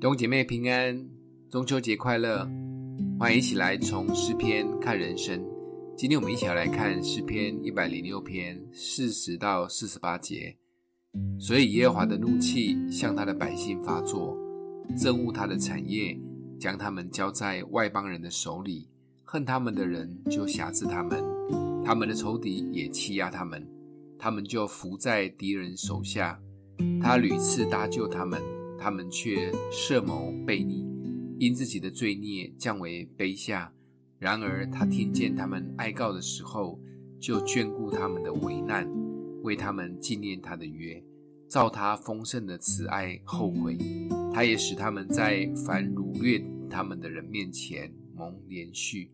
弟兄姐妹平安，中秋节快乐！欢迎一起来从诗篇看人生。今天我们一起来看诗篇一百零六篇四十到四十八节。所以耶和华的怒气向他的百姓发作，憎恶他的产业，将他们交在外邦人的手里。恨他们的人就辖制他们，他们的仇敌也欺压他们，他们就伏在敌人手下。他屡次搭救他们，他们却设谋悖逆，因自己的罪孽降为卑下。然而他听见他们哀告的时候，就眷顾他们的危难，为他们纪念他的约，照他丰盛的慈爱后悔。他也使他们在凡掳掠他们的人面前蒙怜恤。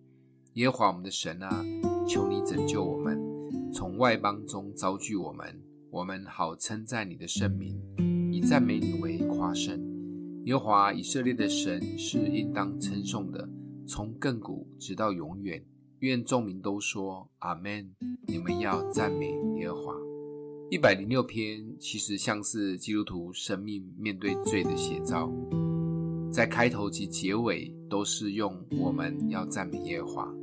耶和华我们的神啊，求你拯救我们，从外邦中招聚我们，我们好称赞你的圣名，以赞美你为夸胜。耶和华以色列的神是应当称颂的，从亘古直到永远。愿众民都说阿门。你们要赞美耶和华。一百零六篇其实像是基督徒生命面对罪的写照，在开头及结尾都是用我们要赞美耶和华。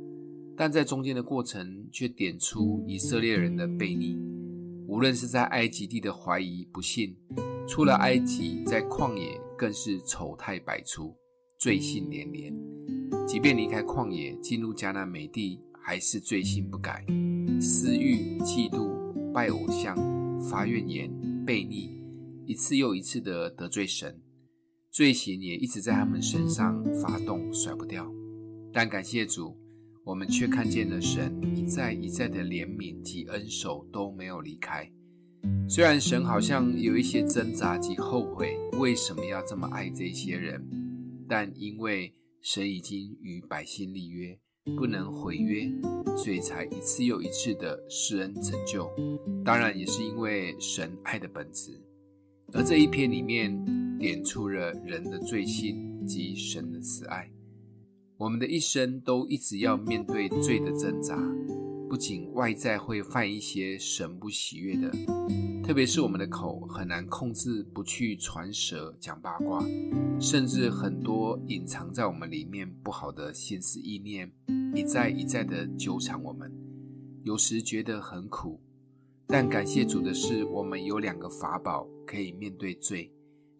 但在中间的过程，却点出以色列人的悖逆。无论是在埃及地的怀疑、不信，出了埃及，在旷野更是丑态百出，罪行连连。即便离开旷野，进入迦南美地，还是罪行不改，私欲、嫉妒、拜偶像、发怨言、悖逆，一次又一次的得罪神，罪行也一直在他们身上发动，甩不掉。但感谢主。我们却看见了神一再一再的怜悯及恩手都没有离开。虽然神好像有一些挣扎及后悔，为什么要这么爱这些人，但因为神已经与百姓立约，不能毁约，所以才一次又一次的施恩拯救。当然也是因为神爱的本质。而这一篇里面点出了人的罪性及神的慈爱。我们的一生都一直要面对罪的挣扎，不仅外在会犯一些神不喜悦的，特别是我们的口很难控制不去传舌、讲八卦，甚至很多隐藏在我们里面不好的心思意念，一再一再的纠缠我们，有时觉得很苦。但感谢主的是，我们有两个法宝可以面对罪。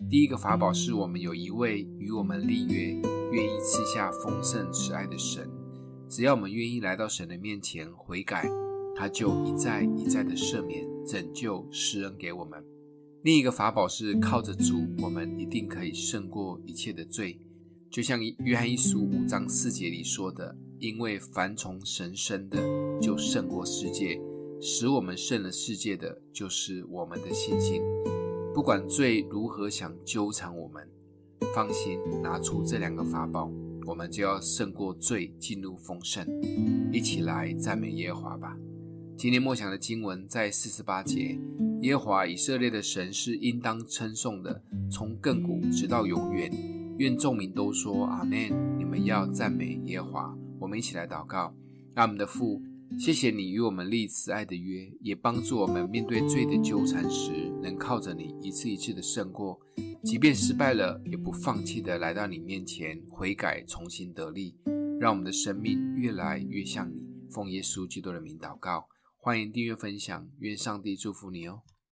第一个法宝是我们有一位与我们立约。愿意赐下丰盛慈爱的神，只要我们愿意来到神的面前悔改，他就一再一再的赦免、拯救、施恩给我们。另一个法宝是靠着主，我们一定可以胜过一切的罪。就像约翰一书五章四节里说的：“因为凡从神生的，就胜过世界；使我们胜了世界的，就是我们的信心。不管罪如何想纠缠我们。”放心，拿出这两个法宝，我们就要胜过罪，进入丰盛。一起来赞美耶和华吧。今天默想的经文在四十八节，耶和华以色列的神是应当称颂的，从亘古直到永远。愿众民都说阿门。你们要赞美耶和华。我们一起来祷告，阿们的父。谢谢你与我们立慈爱的约，也帮助我们面对罪的纠缠时，能靠着你一次一次的胜过，即便失败了，也不放弃的来到你面前悔改，重新得力，让我们的生命越来越像你。奉耶稣基督的名祷告，欢迎订阅分享，愿上帝祝福你哦。